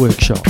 workshop.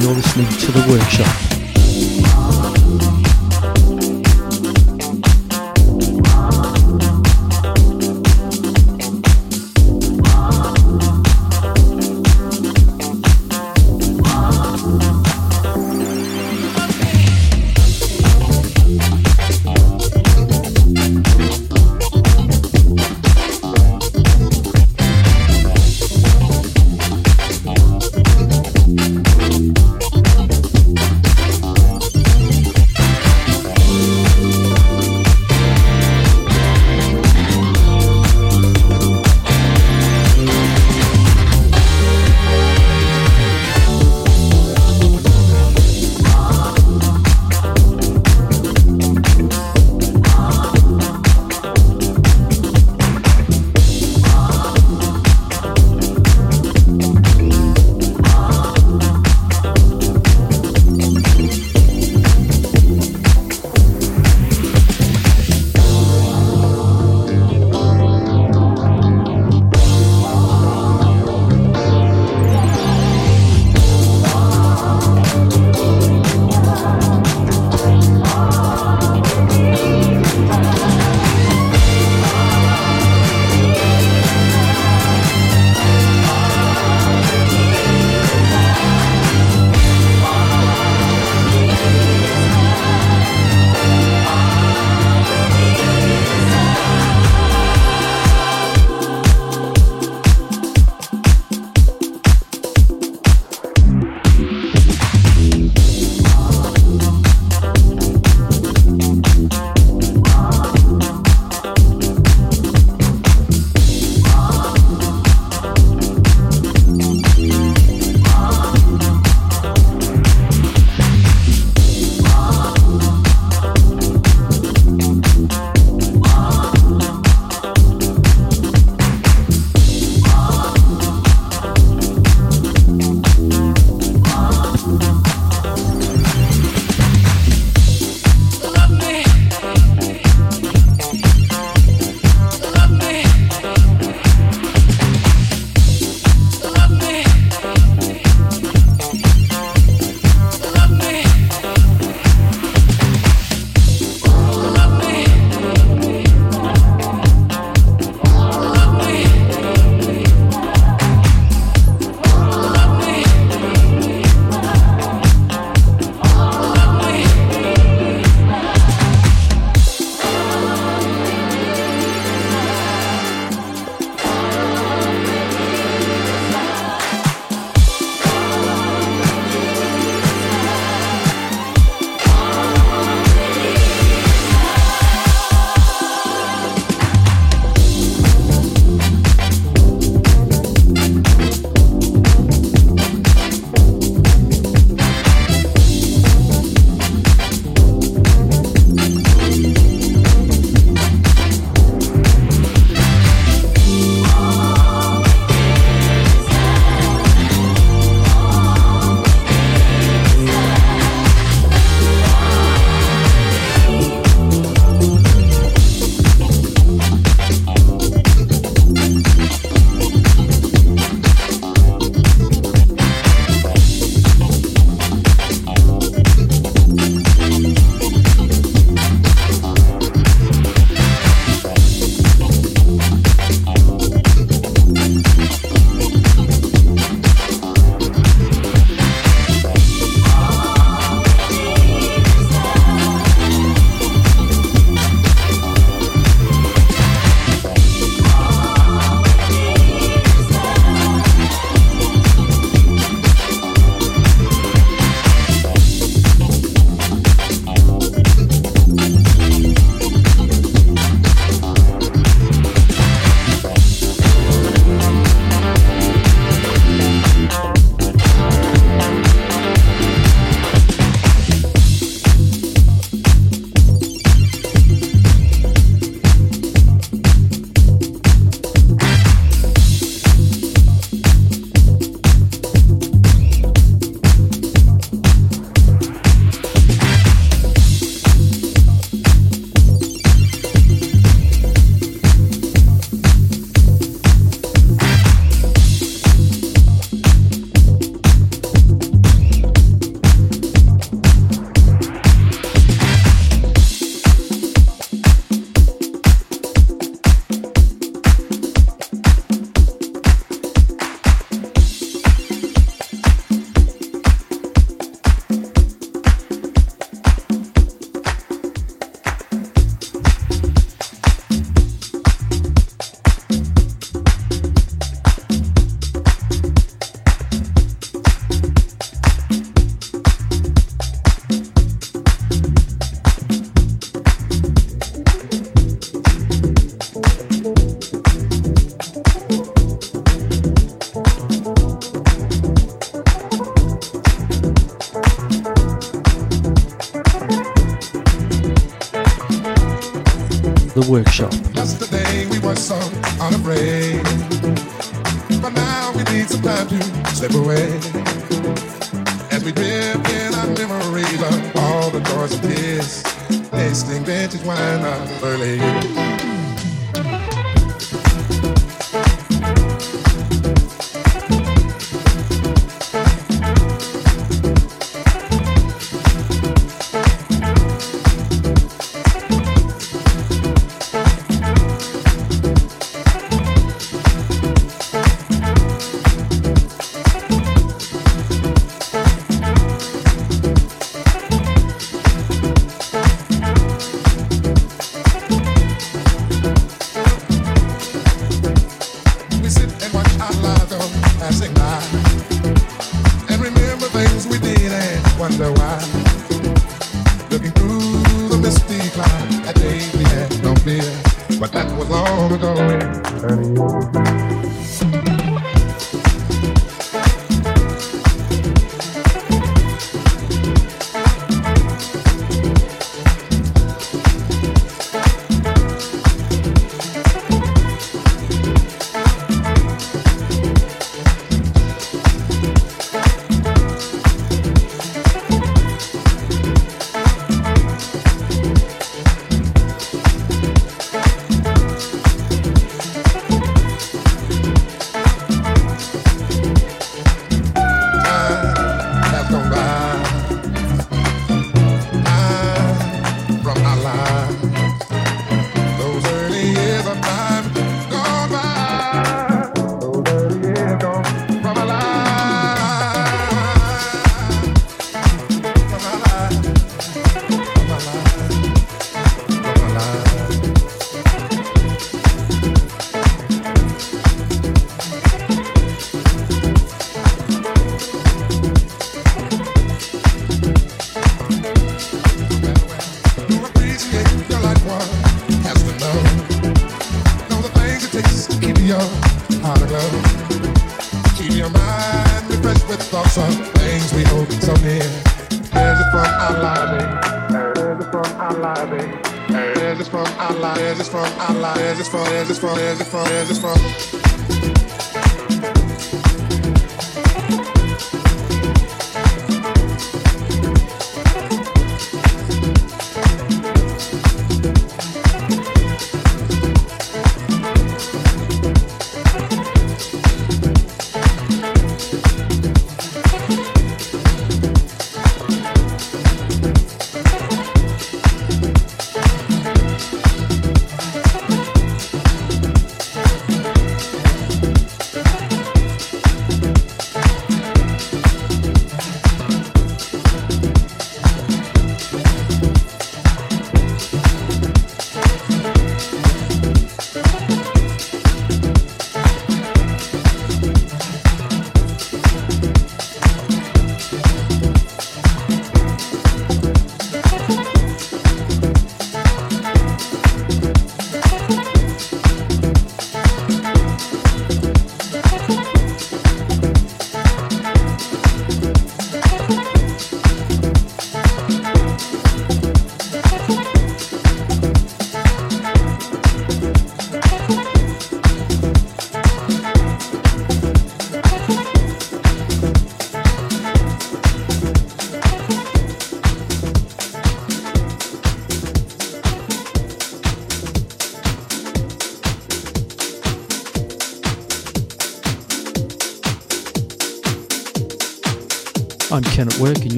You're listening to The workshop.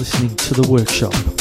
Listening to The Workshop.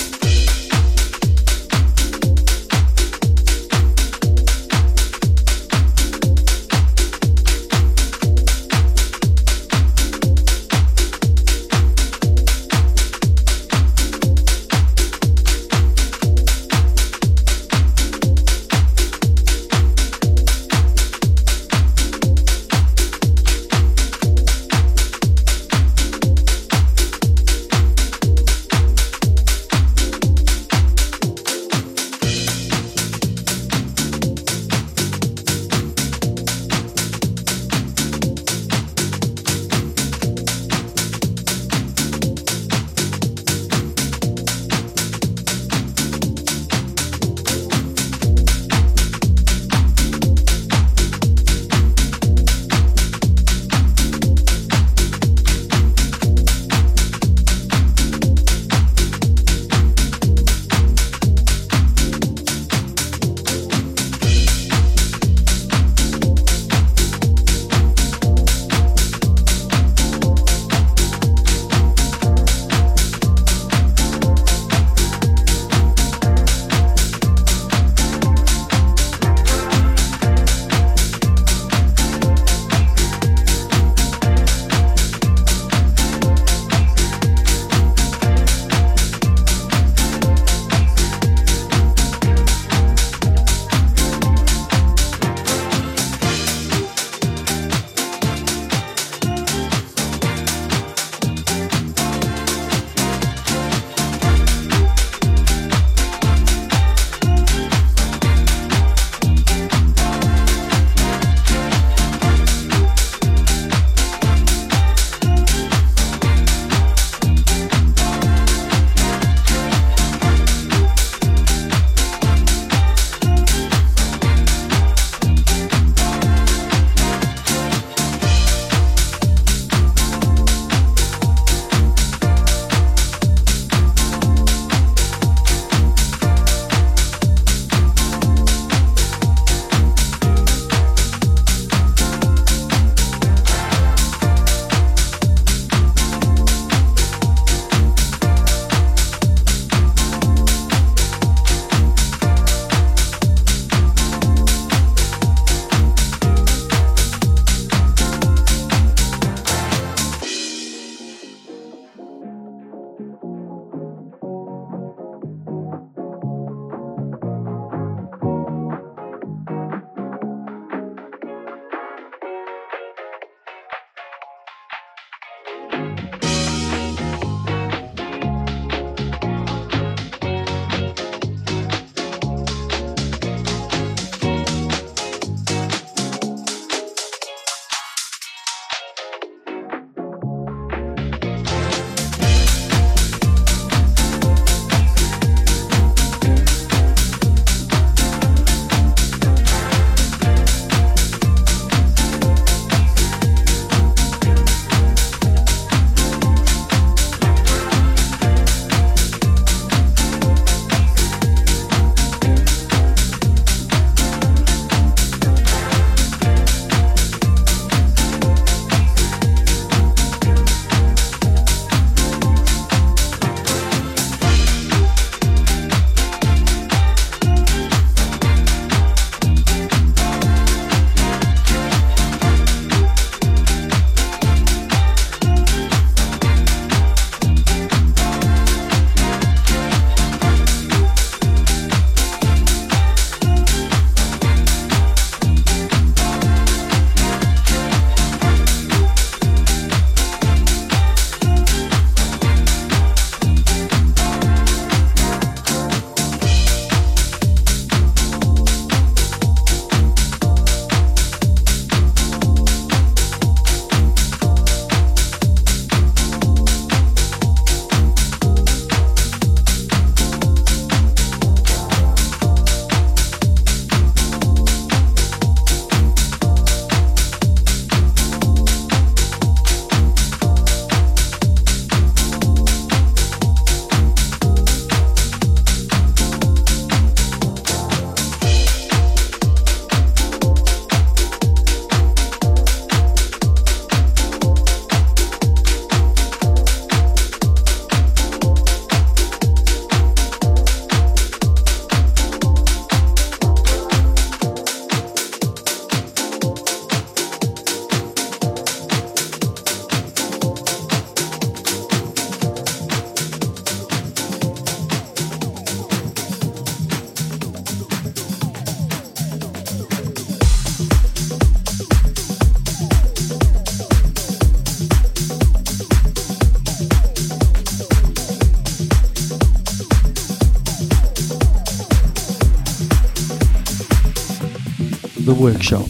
Workshop.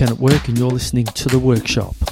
Ken at Work, and you're listening to The Workshop.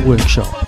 The Workshop.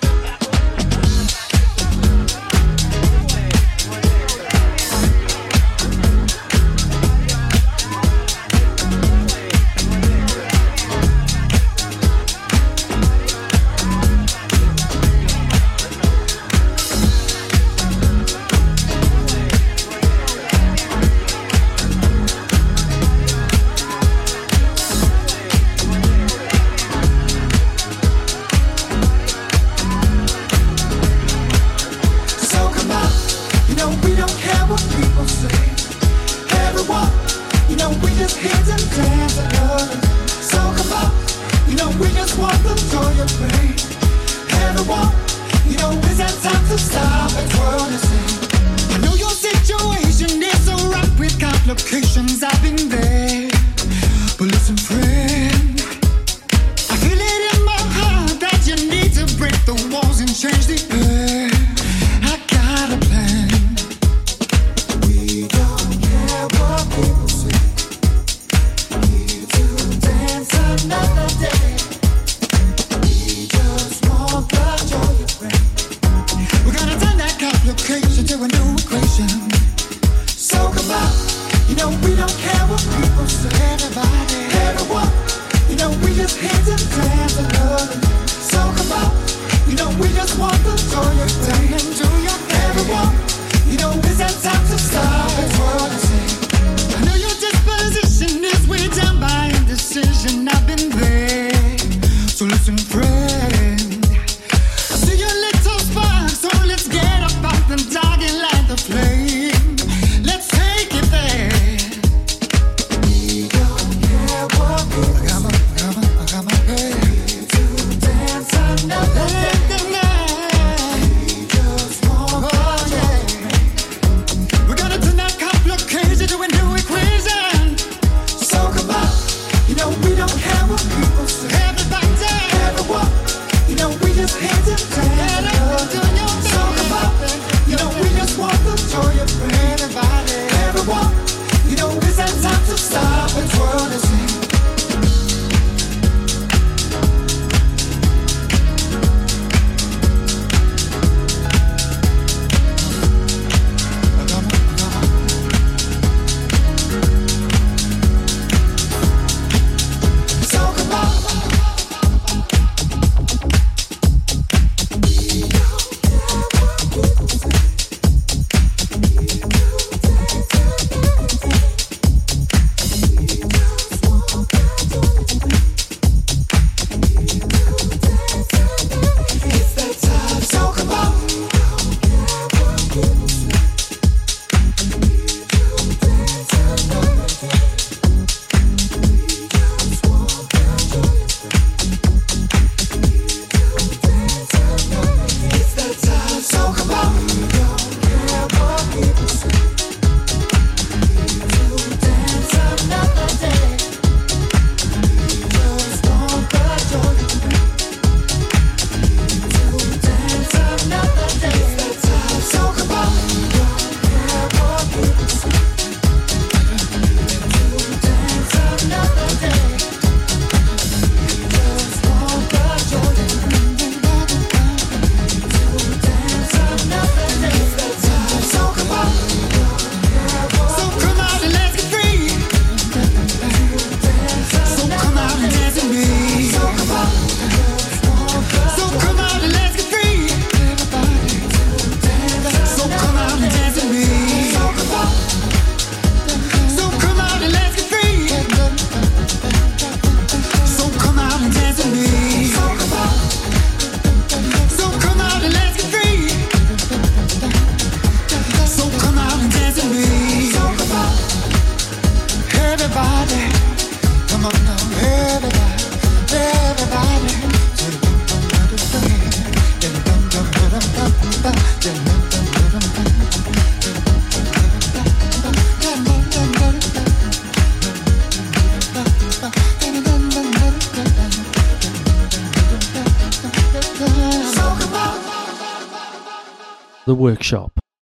Workshop.